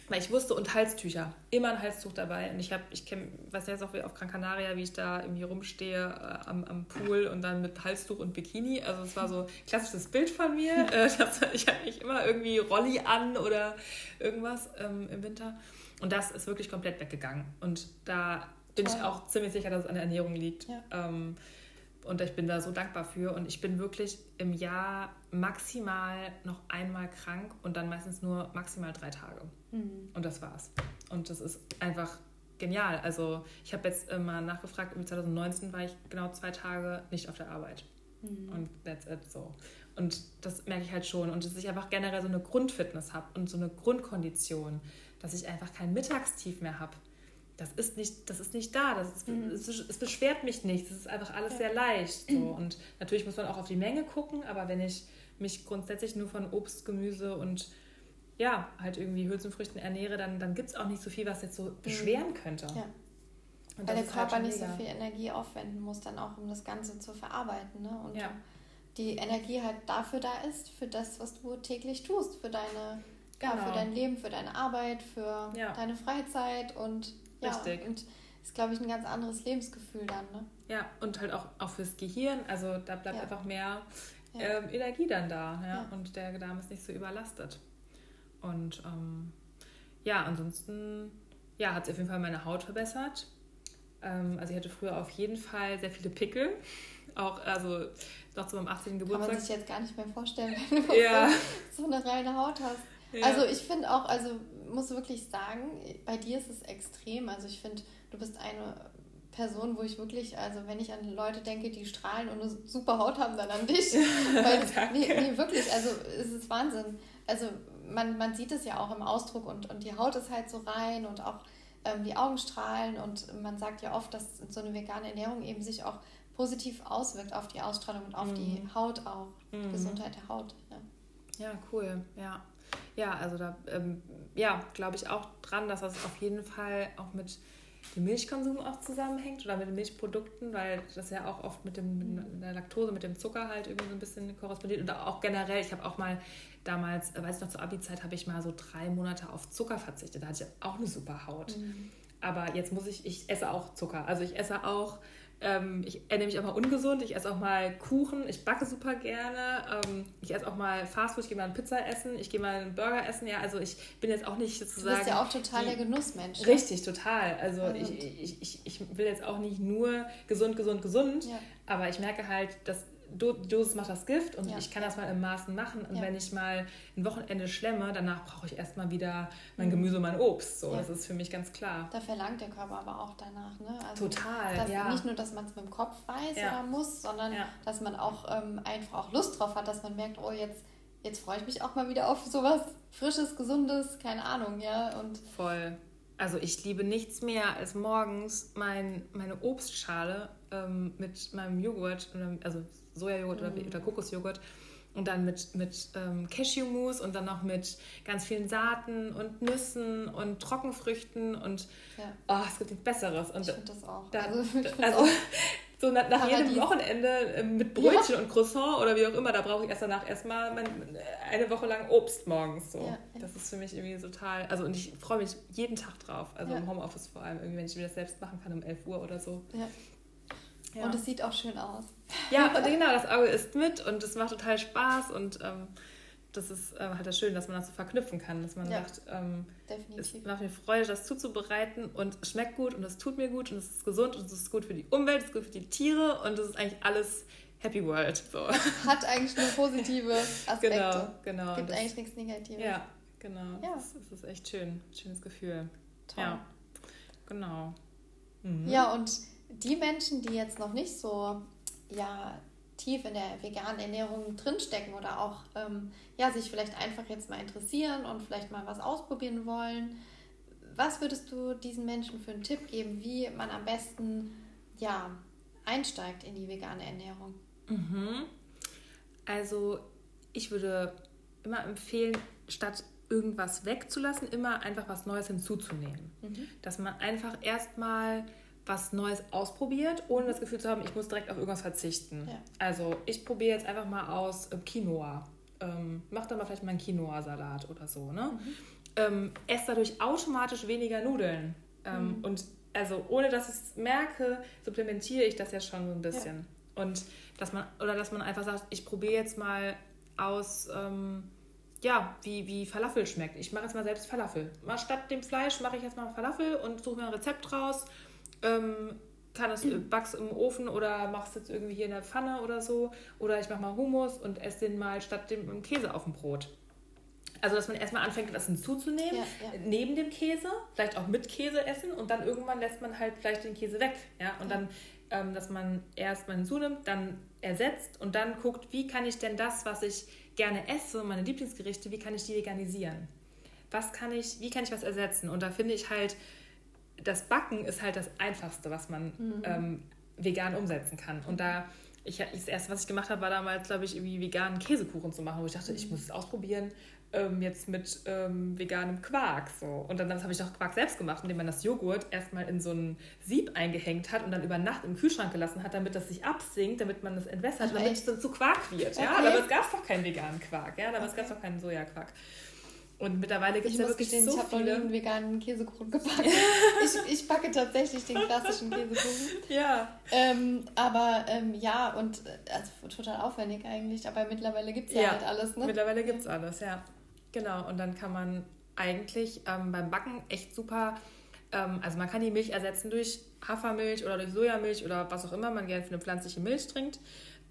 weil ich wusste, und Halstücher, immer ein Halstuch dabei. Und ich habe, ich kenn, weiß jetzt auch wie auf Gran Canaria, wie ich da irgendwie rumstehe äh, am, am Pool und dann mit Halstuch und Bikini. Also es war so ein klassisches Bild von mir. Äh, das, ich habe nicht immer irgendwie Rolli an oder irgendwas ähm, im Winter. Und das ist wirklich komplett weggegangen. Und da bin ich auch ziemlich sicher, dass es an der Ernährung liegt. Ja. Ähm, und ich bin da so dankbar für. Und ich bin wirklich im Jahr maximal noch einmal krank und dann meistens nur maximal drei Tage. Mhm. Und das war's. Und das ist einfach genial. Also ich habe jetzt mal nachgefragt, im 2019 war ich genau zwei Tage nicht auf der Arbeit. Mhm. Und that's it so. Und das merke ich halt schon. Und dass ich einfach generell so eine Grundfitness habe und so eine Grundkondition, dass ich einfach kein Mittagstief mehr habe. Das ist nicht, das ist nicht da. Das ist, mhm. es, es, beschwert mich nicht. Es ist einfach alles ja. sehr leicht. So. Und natürlich muss man auch auf die Menge gucken, aber wenn ich mich grundsätzlich nur von Obst, Gemüse und ja, halt irgendwie Hülsenfrüchten ernähre, dann, dann gibt es auch nicht so viel, was jetzt so mhm. beschweren könnte. Ja. Weil der Körper halt nicht so viel Energie aufwenden muss, dann auch um das Ganze zu verarbeiten. Ne? Und ja. die Energie halt dafür da ist, für das, was du täglich tust, für deine, genau. ja, für dein Leben, für deine Arbeit, für ja. deine Freizeit und ja, Richtig. und ist, glaube ich, ein ganz anderes Lebensgefühl dann. Ne? Ja, und halt auch, auch fürs Gehirn. Also da bleibt einfach mehr ähm, Energie dann da. Ja? Und der Darm ist nicht so überlastet. Und ähm, ja, ansonsten ja, hat es auf jeden Fall meine Haut verbessert. Ähm, also ich hatte früher auf jeden Fall sehr viele Pickel. Auch, also noch zu meinem 18. Geburtstag. Kann man sich jetzt gar nicht mehr vorstellen, wenn du ja. so eine reine Haut hast. Ja. Also ich finde auch, also muss wirklich sagen, bei dir ist es extrem. Also ich finde, du bist eine Person, wo ich wirklich, also wenn ich an Leute denke, die strahlen und eine super Haut haben, dann an dich. Weil, nee, nee, wirklich, also es ist Wahnsinn. Also man, man sieht es ja auch im Ausdruck und, und die Haut ist halt so rein und auch ähm, die Augen strahlen und man sagt ja oft, dass so eine vegane Ernährung eben sich auch positiv auswirkt auf die Ausstrahlung und auf mhm. die Haut auch, mhm. die Gesundheit der Haut. Ja, ja cool, ja. Ja, also da ähm, ja, glaube ich auch dran, dass das auf jeden Fall auch mit dem Milchkonsum auch zusammenhängt oder mit den Milchprodukten, weil das ja auch oft mit, dem, mit der Laktose, mit dem Zucker halt irgendwie so ein bisschen korrespondiert. Und auch generell, ich habe auch mal damals, äh, weiß ich noch, zur Abi-Zeit habe ich mal so drei Monate auf Zucker verzichtet. Da hatte ich auch eine super Haut. Mhm. Aber jetzt muss ich, ich esse auch Zucker. Also ich esse auch ähm, ich ernähre mich auch mal ungesund, ich esse auch mal Kuchen, ich backe super gerne, ähm, ich esse auch mal Fastfood, ich gehe mal eine Pizza essen, ich gehe mal einen Burger essen. Ja, also ich bin jetzt auch nicht sozusagen. Du bist ja auch total der Genussmensch. Ne? Richtig, total. Also ich, ich, ich, ich will jetzt auch nicht nur gesund, gesund, gesund, ja. aber ich merke halt, dass Do Dosis macht das Gift und ja. ich kann das mal im Maßen machen. Und ja. wenn ich mal ein Wochenende schlemme, danach brauche ich erstmal wieder mein mhm. Gemüse und mein Obst. So, ja. Das ist für mich ganz klar. Da verlangt der Körper aber auch danach. Ne? Also Total, ja. Nicht nur, dass man es mit dem Kopf weiß oder muss, sondern dass man auch ähm, einfach auch Lust drauf hat, dass man merkt, oh, jetzt, jetzt freue ich mich auch mal wieder auf sowas Frisches, Gesundes, keine Ahnung, ja. Und Voll. Also ich liebe nichts mehr als morgens mein, meine Obstschale ähm, mit meinem Joghurt, also Sojajoghurt mhm. oder, oder Kokosjoghurt und dann mit, mit ähm, Cashewmus und dann noch mit ganz vielen Saaten und Nüssen und Trockenfrüchten und ja. oh, es gibt nichts Besseres. Und ich finde das auch. Da, also, also auch so nach, nach jedem Wochenende äh, mit Brötchen ja. und Croissant oder wie auch immer, da brauche ich erst danach erstmal mein, eine Woche lang Obst morgens. So. Ja, das ist für mich irgendwie total, also und ich freue mich jeden Tag drauf, also im Homeoffice vor allem, irgendwie, wenn ich mir das selbst machen kann um 11 Uhr oder so. Ja. Und es sieht auch schön aus. Ja, und genau, das Auge ist mit und es macht total Spaß und ähm, das ist äh, halt das Schöne, dass man das so verknüpfen kann, dass man ja, sagt, ähm, es macht mir Freude, das zuzubereiten und es schmeckt gut und es tut mir gut und es ist gesund und es ist gut für die Umwelt, es ist gut für die Tiere und es ist eigentlich alles Happy World. So. Hat eigentlich nur positive Aspekte. Genau, genau. Gibt das, eigentlich nichts Negatives. Ja, genau. Ja. Das, das ist echt schön. Schönes Gefühl. Toll. Ja, genau. Mhm. Ja, und die Menschen, die jetzt noch nicht so ja, tief in der veganen Ernährung drinstecken oder auch ähm, ja, sich vielleicht einfach jetzt mal interessieren und vielleicht mal was ausprobieren wollen, was würdest du diesen Menschen für einen Tipp geben, wie man am besten ja, einsteigt in die vegane Ernährung? Mhm. Also ich würde immer empfehlen, statt irgendwas wegzulassen, immer einfach was Neues hinzuzunehmen. Mhm. Dass man einfach erstmal was Neues ausprobiert, ohne das Gefühl zu haben, ich muss direkt auf irgendwas verzichten. Ja. Also ich probiere jetzt einfach mal aus äh, Quinoa. Ähm, mach da mal vielleicht mal einen Quinoa-Salat oder so. Ne? Mhm. Ähm, esse dadurch automatisch weniger Nudeln. Ähm, mhm. Und also ohne dass ich es merke, supplementiere ich das ja schon so ein bisschen. Ja. Und dass man, oder dass man einfach sagt, ich probiere jetzt mal aus, ähm, ja, wie, wie Falafel schmeckt. Ich mache jetzt mal selbst Falafel. Mal statt dem Fleisch mache ich jetzt mal Falafel und suche mir ein Rezept raus ähm, kann es mhm. backst im Ofen oder machst jetzt irgendwie hier in der Pfanne oder so. Oder ich mache mal Hummus und esse den mal statt dem Käse auf dem Brot. Also, dass man erstmal anfängt, was hinzuzunehmen, ja, ja. neben dem Käse, vielleicht auch mit Käse essen und dann irgendwann lässt man halt vielleicht den Käse weg. Ja? Und ja. dann, ähm, dass man erstmal hinzunimmt, dann ersetzt und dann guckt, wie kann ich denn das, was ich gerne esse, meine Lieblingsgerichte, wie kann ich die veganisieren? Was kann ich, wie kann ich was ersetzen? Und da finde ich halt, das Backen ist halt das Einfachste, was man mhm. ähm, vegan umsetzen kann. Und da ich, das erste, was ich gemacht habe, war damals, glaube ich, irgendwie veganen Käsekuchen zu machen, wo ich dachte, ich muss es ausprobieren, ähm, jetzt mit ähm, veganem Quark. So. Und dann, dann habe ich auch Quark selbst gemacht, indem man das Joghurt erstmal in so ein Sieb eingehängt hat und dann über Nacht im Kühlschrank gelassen hat, damit das sich absinkt, damit man das entwässert, damit es dann zu Quark wird. Okay. Ja? Aber es gab doch keinen veganen Quark, ja? damals okay. gab es doch keinen Sojaquark. Und mittlerweile gibt es ja wirklich gestehen, so ich viele. Ich habe einen veganen Käsekuchen gebacken. ich, ich backe tatsächlich den klassischen Käsekuchen. Ja. Ähm, aber ähm, ja, und also total aufwendig eigentlich. Aber mittlerweile gibt es ja, ja, halt alles. Ne? Mittlerweile gibt es alles, ja. Genau. Und dann kann man eigentlich ähm, beim Backen echt super. Ähm, also man kann die Milch ersetzen durch Hafermilch oder durch Sojamilch oder was auch immer man gerne für eine pflanzliche Milch trinkt.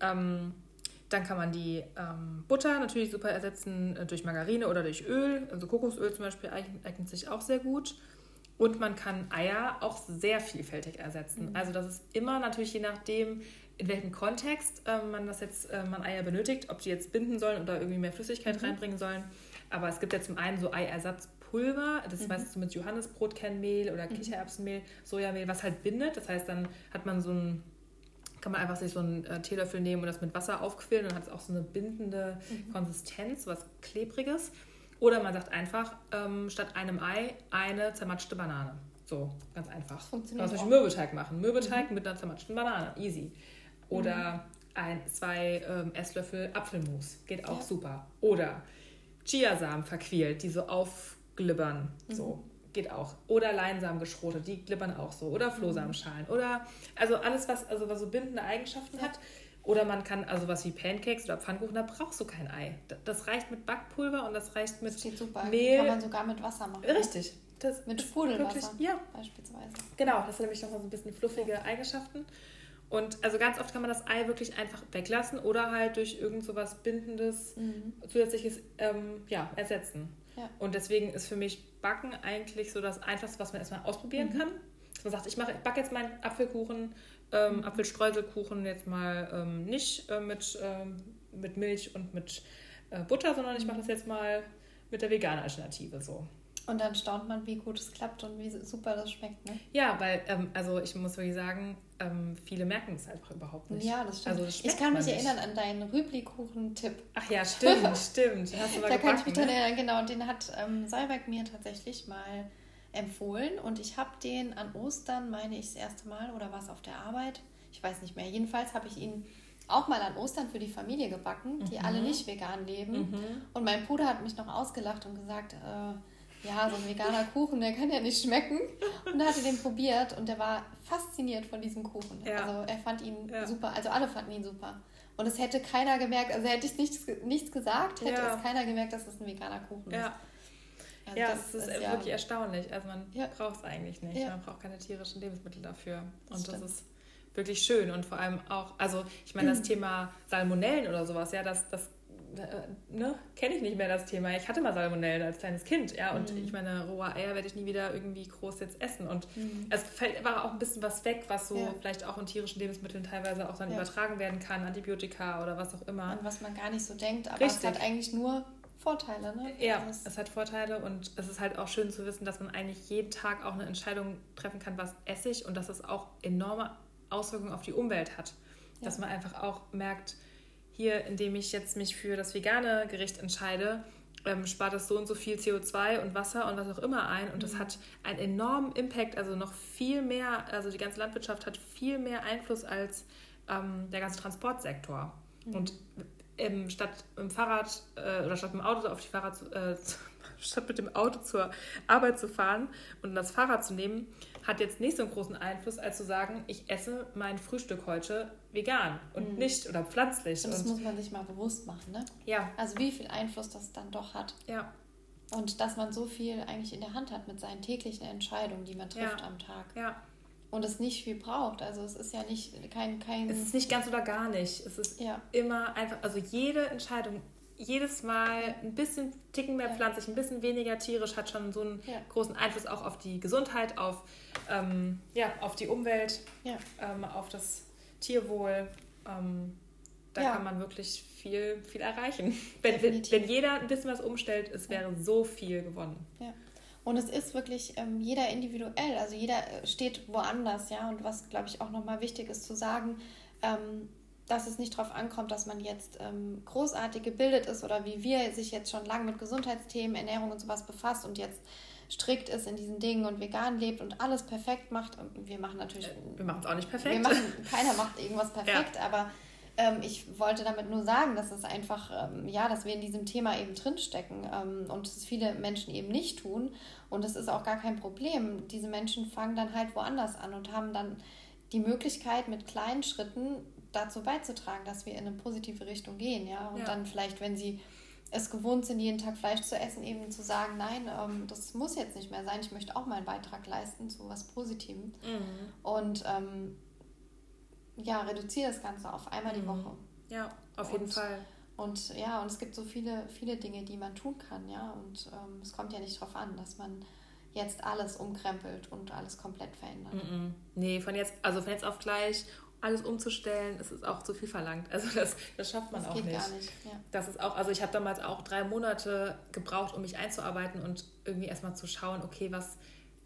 Ähm, dann kann man die ähm, Butter natürlich super ersetzen äh, durch Margarine oder durch Öl. Also Kokosöl zum Beispiel eignet, eignet sich auch sehr gut. Und man kann Eier auch sehr vielfältig ersetzen. Mhm. Also das ist immer natürlich je nachdem, in welchem Kontext äh, man das jetzt, äh, man Eier benötigt, ob die jetzt binden sollen oder irgendwie mehr Flüssigkeit mhm. reinbringen sollen. Aber es gibt ja zum einen so Eiersatzpulver, das mhm. weißt du mit Johannesbrotkernmehl oder mhm. Kichererbsenmehl, Sojamehl, was halt bindet. Das heißt, dann hat man so ein kann man einfach sich so einen äh, Teelöffel nehmen und das mit Wasser aufquillen und hat es auch so eine bindende mhm. Konsistenz, was klebriges. Oder man sagt einfach, ähm, statt einem Ei eine zermatschte Banane. So, ganz einfach. Funktioniert man kann Mürbeteig machen. Mürbeteig mhm. mit einer zermatschten Banane. Easy. Oder mhm. ein, zwei ähm, Esslöffel Apfelmus. Geht auch ja. super. Oder Chiasamen verquält, die so aufglibbern. So mhm geht auch. Oder Leinsamen geschrotet, die glibbern auch so. Oder Flohsamenschalen. Oder also alles, was, also was so bindende Eigenschaften ja. hat. Oder man kann, also was wie Pancakes oder Pfannkuchen, da brauchst du kein Ei. Das reicht mit Backpulver und das reicht mit das. Mehl. Kann man sogar mit Wasser machen. Richtig. Das mit Sprudelwasser ja. beispielsweise. Genau, das hat nämlich noch so ein bisschen fluffige ja. Eigenschaften. Und also ganz oft kann man das Ei wirklich einfach weglassen oder halt durch irgend so was Bindendes, mhm. zusätzliches ähm, ja, ersetzen. Ja. Und deswegen ist für mich Backen eigentlich so das Einfachste, was man erstmal ausprobieren mhm. kann. Dass man sagt, ich, mache, ich backe jetzt meinen Apfelkuchen, ähm, mhm. Apfelstreuselkuchen jetzt mal ähm, nicht äh, mit, ähm, mit Milch und mit äh, Butter, sondern ich mache das jetzt mal mit der veganen Alternative so. Und dann staunt man, wie gut es klappt und wie super das schmeckt, ne? Ja, weil, ähm, also ich muss wirklich sagen, ähm, viele merken es einfach überhaupt nicht. Ja, das stimmt. Also das ich kann mich nicht. erinnern an deinen Rübli-Kuchen-Tipp. Ach ja, stimmt, stimmt. Hast du mal da gebacken, kann ich mich ne? erinnern, genau. Und den hat ähm, Salberg mir tatsächlich mal empfohlen. Und ich habe den an Ostern, meine ich, das erste Mal, oder war es auf der Arbeit? Ich weiß nicht mehr. Jedenfalls habe ich ihn auch mal an Ostern für die Familie gebacken, die mhm. alle nicht vegan leben. Mhm. Und mein Bruder hat mich noch ausgelacht und gesagt, äh, ja, so ein veganer Kuchen, der kann ja nicht schmecken. Und er den probiert und der war fasziniert von diesem Kuchen. Ja. Also er fand ihn ja. super, also alle fanden ihn super. Und es hätte keiner gemerkt, also hätte ich nichts, nichts gesagt, hätte ja. es keiner gemerkt, dass es ein veganer Kuchen ist. Also ja, das, das ist, ist wirklich erstaunlich. Also man braucht es eigentlich nicht. Man braucht keine tierischen Lebensmittel dafür. Und stimmt. das ist wirklich schön und vor allem auch, also ich meine, das Thema Salmonellen oder sowas, ja, das, das ne, kenne ich nicht mehr das Thema. Ich hatte mal Salmonellen als kleines Kind, ja, und mhm. ich meine, rohe Eier werde ich nie wieder irgendwie groß jetzt essen. Und mhm. es fällt war auch ein bisschen was weg, was so ja. vielleicht auch in tierischen Lebensmitteln teilweise auch dann ja. übertragen werden kann, Antibiotika oder was auch immer. An was man gar nicht so denkt, aber Richtig. es hat eigentlich nur Vorteile, ne? Ja, also es hat Vorteile und es ist halt auch schön zu wissen, dass man eigentlich jeden Tag auch eine Entscheidung treffen kann, was esse ich und dass es auch enorme Auswirkungen auf die Umwelt hat. Ja. Dass man einfach auch merkt, hier, indem ich jetzt mich für das vegane Gericht entscheide, ähm, spart es so und so viel CO2 und Wasser und was auch immer ein. Und das mhm. hat einen enormen Impact, also noch viel mehr, also die ganze Landwirtschaft hat viel mehr Einfluss als ähm, der ganze Transportsektor. Mhm. Und ähm, statt im Fahrrad äh, oder statt mit dem Auto auf die Fahrrad, äh, statt mit dem Auto zur Arbeit zu fahren und das Fahrrad zu nehmen, hat jetzt nicht so einen großen Einfluss, als zu sagen, ich esse mein Frühstück heute vegan und mhm. nicht oder pflanzlich. Und das und muss man sich mal bewusst machen, ne? Ja. Also wie viel Einfluss das dann doch hat. Ja. Und dass man so viel eigentlich in der Hand hat mit seinen täglichen Entscheidungen, die man trifft ja. am Tag. Ja. Und es nicht viel braucht. Also es ist ja nicht kein, kein. Es ist nicht ganz oder gar nicht. Es ist ja. immer einfach, also jede Entscheidung jedes Mal ein bisschen ticken mehr ja. pflanzlich, ein bisschen weniger tierisch, hat schon so einen ja. großen Einfluss auch auf die Gesundheit, auf, ähm, ja, auf die Umwelt, ja. ähm, auf das Tierwohl. Ähm, da kann man wirklich viel, viel erreichen. Wenn, wenn, jeder ein bisschen was umstellt, es wäre so viel gewonnen. Ja. Und es ist wirklich ähm, jeder individuell, also jeder äh, steht woanders, ja. Und was, glaube ich, auch nochmal wichtig ist zu sagen, ähm, dass es nicht darauf ankommt, dass man jetzt ähm, großartig gebildet ist oder wie wir sich jetzt schon lange mit Gesundheitsthemen, Ernährung und sowas befasst und jetzt strikt ist in diesen Dingen und vegan lebt und alles perfekt macht. Und wir machen natürlich. Äh, wir machen es auch nicht perfekt. Machen, keiner macht irgendwas perfekt, ja. aber ähm, ich wollte damit nur sagen, dass es einfach, ähm, ja, dass wir in diesem Thema eben drinstecken ähm, und es viele Menschen eben nicht tun. Und es ist auch gar kein Problem. Diese Menschen fangen dann halt woanders an und haben dann die Möglichkeit, mit kleinen Schritten dazu beizutragen, dass wir in eine positive Richtung gehen, ja. Und ja. dann vielleicht, wenn sie es gewohnt sind, jeden Tag Fleisch zu essen, eben zu sagen, nein, ähm, das muss jetzt nicht mehr sein, ich möchte auch meinen Beitrag leisten zu was Positivem. Mhm. Und ähm, ja, reduziere das Ganze auf einmal mhm. die Woche. Ja, auf jeden Fall. Und ja, und es gibt so viele, viele Dinge, die man tun kann, ja. Und ähm, es kommt ja nicht darauf an, dass man jetzt alles umkrempelt und alles komplett verändert. Mm Nee, von jetzt, also von jetzt auf gleich alles umzustellen, ist es auch zu viel verlangt. Also das, das schafft man das auch geht nicht. Gar nicht ja. Das ist auch, also ich habe damals auch drei Monate gebraucht, um mich einzuarbeiten und irgendwie erstmal zu schauen, okay, was,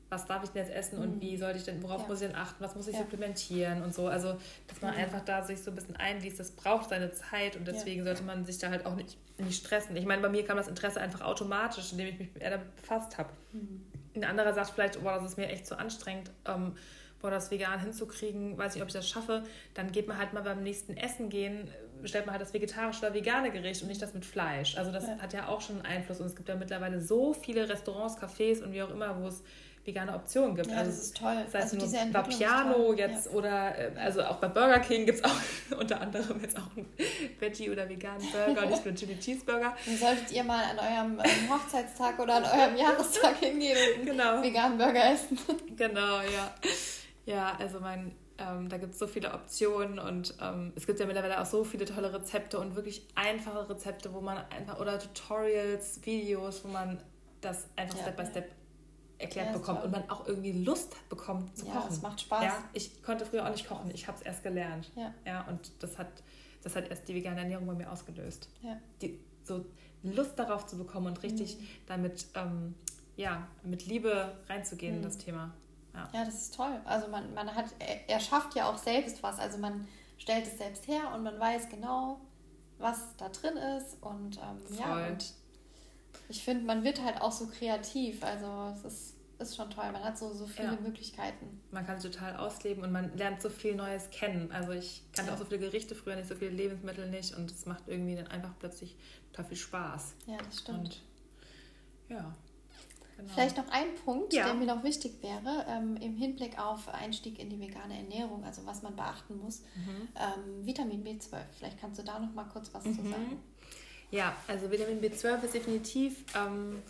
was darf ich denn jetzt essen und mhm. wie sollte ich denn, worauf ja. muss ich denn achten, was muss ich ja. supplementieren und so. Also, dass man mhm. einfach da sich so ein bisschen einliest, das braucht seine Zeit und deswegen sollte man sich da halt auch nicht, nicht stressen. Ich meine, bei mir kam das Interesse einfach automatisch, indem ich mich eher damit befasst habe. Mhm. Ein anderer sagt vielleicht, boah, das ist mir echt zu anstrengend. Ähm, boah, das vegan hinzukriegen, weiß nicht, ob ich das schaffe, dann geht man halt mal beim nächsten Essen gehen, bestellt man halt das vegetarische oder vegane Gericht und nicht das mit Fleisch. Also das ja. hat ja auch schon einen Einfluss und es gibt ja mittlerweile so viele Restaurants, Cafés und wie auch immer, wo es vegane Optionen gibt. Ja, also, das ist toll. Heißt, also nur Vapiano jetzt ja. oder äh, also auch bei Burger King gibt es auch unter anderem jetzt auch einen Veggie- oder veganen Burger, nicht nur Chili Cheeseburger. Dann solltet ihr mal an eurem ähm, Hochzeitstag oder an eurem Jahrestag hingehen und einen genau. veganen Burger essen. Genau, ja. Ja, also mein, ähm, da gibt es so viele Optionen und ähm, es gibt ja mittlerweile auch so viele tolle Rezepte und wirklich einfache Rezepte, wo man einfach oder Tutorials, Videos, wo man das einfach ja, Step by Step erklärt ja, bekommt und man auch irgendwie Lust bekommt zu ja, kochen. Ja, es macht Spaß. Ja, ich konnte früher auch nicht kochen, ich habe es erst gelernt. Ja. ja. Und das hat, das hat erst die vegane Ernährung bei mir ausgelöst. Ja. Die, so Lust darauf zu bekommen und richtig mhm. damit, ähm, ja, mit Liebe reinzugehen mhm. in das Thema. Ja. ja, das ist toll. Also man, man hat, er schafft ja auch selbst was. Also man stellt es selbst her und man weiß genau, was da drin ist. Und ähm, ja, und ich finde, man wird halt auch so kreativ. Also es ist, ist schon toll. Man hat so, so viele ja. Möglichkeiten. Man kann total ausleben und man lernt so viel Neues kennen. Also ich kannte ja. auch so viele Gerichte früher nicht, so viele Lebensmittel nicht und es macht irgendwie dann einfach plötzlich total viel Spaß. Ja, das stimmt. Und ja. Genau. Vielleicht noch ein Punkt, ja. der mir noch wichtig wäre, ähm, im Hinblick auf Einstieg in die vegane Ernährung, also was man beachten muss. Mhm. Ähm, Vitamin B12, vielleicht kannst du da noch mal kurz was mhm. zu sagen. Ja, also Vitamin B12 ist definitiv ähm,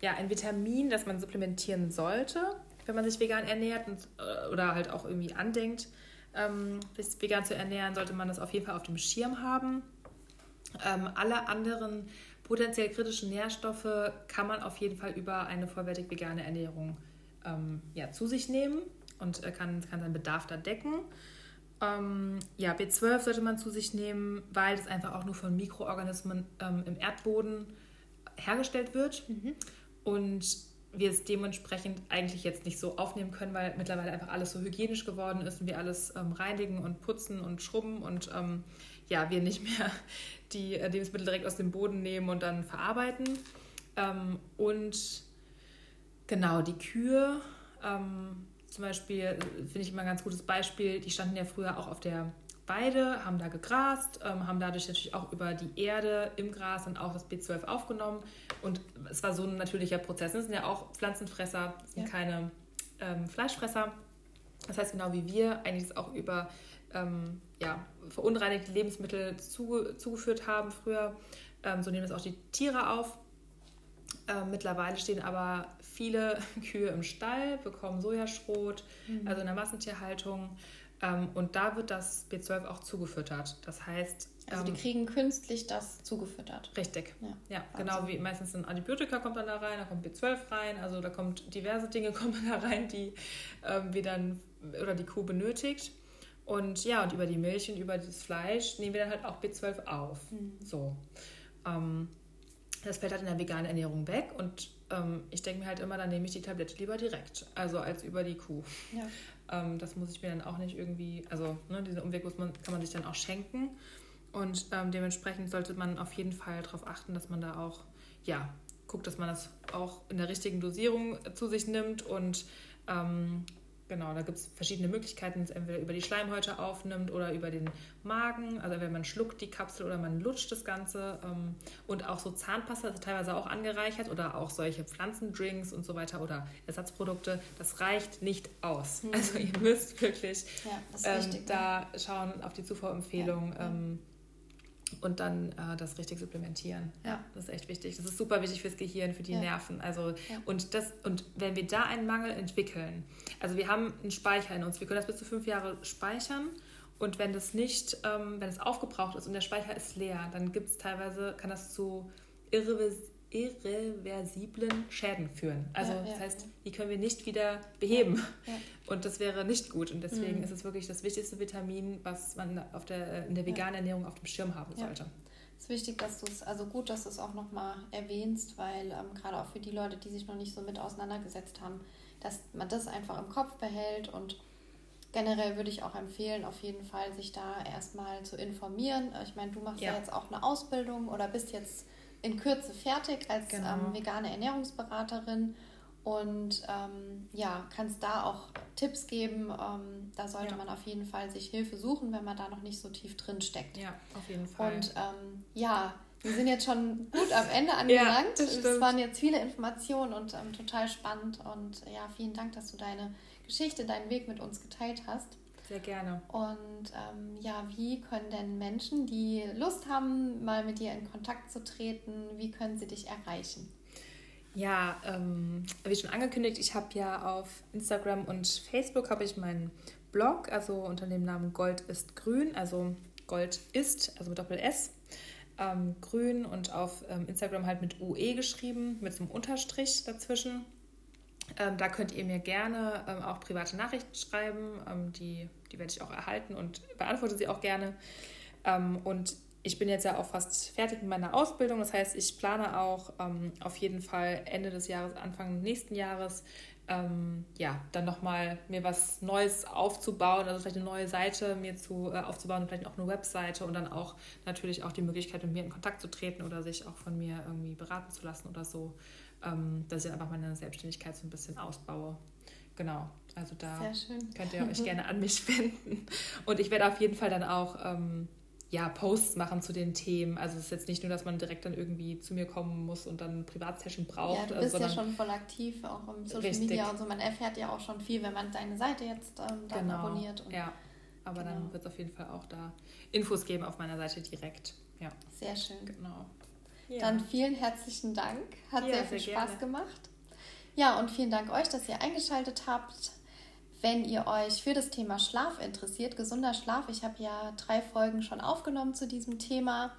ja, ein Vitamin, das man supplementieren sollte, wenn man sich vegan ernährt und, äh, oder halt auch irgendwie andenkt, ähm, sich vegan zu ernähren, sollte man das auf jeden Fall auf dem Schirm haben. Ähm, alle anderen Potenziell kritische Nährstoffe kann man auf jeden Fall über eine vollwertig vegane Ernährung ähm, ja, zu sich nehmen und äh, kann, kann seinen Bedarf da decken. Ähm, ja, B12 sollte man zu sich nehmen, weil es einfach auch nur von Mikroorganismen ähm, im Erdboden hergestellt wird. Mhm. Und wir es dementsprechend eigentlich jetzt nicht so aufnehmen können, weil mittlerweile einfach alles so hygienisch geworden ist und wir alles ähm, reinigen und putzen und schrubben und ähm, ja, wir nicht mehr die äh, Lebensmittel direkt aus dem Boden nehmen und dann verarbeiten. Ähm, und genau, die Kühe, ähm, zum Beispiel, äh, finde ich immer ein ganz gutes Beispiel, die standen ja früher auch auf der Weide, haben da gegrast, ähm, haben dadurch natürlich auch über die Erde im Gras dann auch das B12 aufgenommen. Und es war so ein natürlicher Prozess. Das sind ja auch Pflanzenfresser, sind ja. keine ähm, Fleischfresser. Das heißt, genau wie wir eigentlich das auch über ähm, ja, verunreinigte Lebensmittel zu, zugeführt haben früher. Ähm, so nehmen es auch die Tiere auf. Ähm, mittlerweile stehen aber viele Kühe im Stall bekommen Sojaschrot, mhm. also in der Massentierhaltung. Ähm, und da wird das B12 auch zugefüttert. Das heißt. Also die ähm, kriegen künstlich das zugefüttert. Richtig. Ja, ja genau wie meistens ein Antibiotika kommt dann da rein, da kommt B12 rein, also da kommt diverse Dinge kommen da rein, die ähm, wir dann oder die Kuh benötigt. Und ja, und über die Milch und über das Fleisch nehmen wir dann halt auch B12 auf. Mhm. So. Ähm, das fällt halt in der veganen Ernährung weg und ähm, ich denke mir halt immer, dann nehme ich die Tablette lieber direkt, also als über die Kuh. Ja. Ähm, das muss ich mir dann auch nicht irgendwie, also ne, diesen Umweg muss man, kann man sich dann auch schenken. Und ähm, dementsprechend sollte man auf jeden Fall darauf achten, dass man da auch, ja, guckt, dass man das auch in der richtigen Dosierung zu sich nimmt und ähm, Genau, da gibt es verschiedene Möglichkeiten, es entweder über die Schleimhäute aufnimmt oder über den Magen. Also wenn man schluckt die Kapsel oder man lutscht das Ganze. Ähm, und auch so Zahnpasta, das ist teilweise auch angereichert oder auch solche Pflanzendrinks und so weiter oder Ersatzprodukte, das reicht nicht aus. Mhm. Also ihr müsst wirklich ja, ähm, da schauen auf die Zufuhrempfehlung. Ja, ja. Ähm, und dann äh, das richtig supplementieren. Ja. Das ist echt wichtig. Das ist super wichtig fürs Gehirn, für die ja. Nerven. Also, ja. und, das, und wenn wir da einen Mangel entwickeln, also wir haben einen Speicher in uns, wir können das bis zu fünf Jahre speichern. Und wenn das nicht, ähm, wenn es aufgebraucht ist und der Speicher ist leer, dann gibt es teilweise, kann das zu irreversiblen irreversiblen Schäden führen. Also ja, ja. das heißt, die können wir nicht wieder beheben. Ja, und das wäre nicht gut. Und deswegen mhm. ist es wirklich das wichtigste Vitamin, was man auf der, in der veganen Ernährung auf dem Schirm haben sollte. Es ist wichtig, dass du es, also gut, dass du es auch nochmal erwähnst, weil ähm, gerade auch für die Leute, die sich noch nicht so mit auseinandergesetzt haben, dass man das einfach im Kopf behält und generell würde ich auch empfehlen, auf jeden Fall sich da erstmal zu informieren. Ich meine, du machst ja, ja jetzt auch eine Ausbildung oder bist jetzt in Kürze fertig als genau. ähm, vegane Ernährungsberaterin und ähm, ja, kannst da auch Tipps geben. Ähm, da sollte ja. man auf jeden Fall sich Hilfe suchen, wenn man da noch nicht so tief drin steckt. Ja, auf jeden Fall. Und ähm, ja, wir sind jetzt schon gut am Ende angelangt. ja, es waren jetzt viele Informationen und ähm, total spannend. Und ja, vielen Dank, dass du deine Geschichte, deinen Weg mit uns geteilt hast. Sehr gerne. Und ähm, ja, wie können denn Menschen, die Lust haben, mal mit dir in Kontakt zu treten, wie können sie dich erreichen? Ja, ähm, wie schon angekündigt, ich habe ja auf Instagram und Facebook habe ich meinen Blog, also unter dem Namen Gold ist grün, also Gold ist, also mit Doppel S, ähm, grün und auf ähm, Instagram halt mit UE geschrieben, mit so einem Unterstrich dazwischen. Ähm, da könnt ihr mir gerne ähm, auch private Nachrichten schreiben. Ähm, die, die werde ich auch erhalten und beantworte sie auch gerne. Ähm, und ich bin jetzt ja auch fast fertig mit meiner Ausbildung. Das heißt, ich plane auch ähm, auf jeden Fall Ende des Jahres, Anfang nächsten Jahres, ähm, ja, dann nochmal mir was Neues aufzubauen, also vielleicht eine neue Seite mir zu, äh, aufzubauen, vielleicht auch eine Webseite und dann auch natürlich auch die Möglichkeit, mit mir in Kontakt zu treten oder sich auch von mir irgendwie beraten zu lassen oder so dass ich einfach meine Selbstständigkeit so ein bisschen ausbaue. Genau, also da könnt ihr euch gerne an mich wenden. Und ich werde auf jeden Fall dann auch ähm, ja, Posts machen zu den Themen. Also es ist jetzt nicht nur, dass man direkt dann irgendwie zu mir kommen muss und dann Privatsession braucht. Ja, du bist ja schon voll aktiv, auch im Social richtig. Media und so. Man erfährt ja auch schon viel, wenn man deine Seite jetzt ähm, dann genau. abonniert. ja, aber genau. dann wird es auf jeden Fall auch da Infos geben auf meiner Seite direkt. Ja. Sehr schön. Genau. Dann vielen herzlichen Dank. Hat ja, sehr viel sehr Spaß gerne. gemacht. Ja, und vielen Dank euch, dass ihr eingeschaltet habt. Wenn ihr euch für das Thema Schlaf interessiert, gesunder Schlaf, ich habe ja drei Folgen schon aufgenommen zu diesem Thema.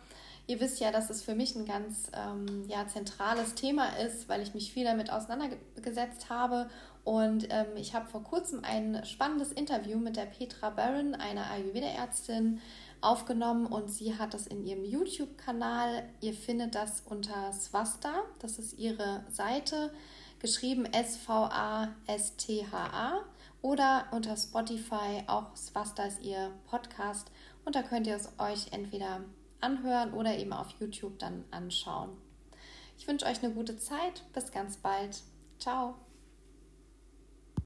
Ihr wisst ja, dass es für mich ein ganz ähm, ja, zentrales Thema ist, weil ich mich viel damit auseinandergesetzt habe. Und ähm, ich habe vor kurzem ein spannendes Interview mit der Petra Barron, einer Ayurveda-Ärztin, aufgenommen und sie hat das in ihrem YouTube-Kanal. Ihr findet das unter Swasta, das ist ihre Seite, geschrieben S-V-A-S-T-H-A oder unter Spotify, auch Swasta ist ihr Podcast und da könnt ihr es euch entweder anhören oder eben auf YouTube dann anschauen. Ich wünsche euch eine gute Zeit. Bis ganz bald. Ciao.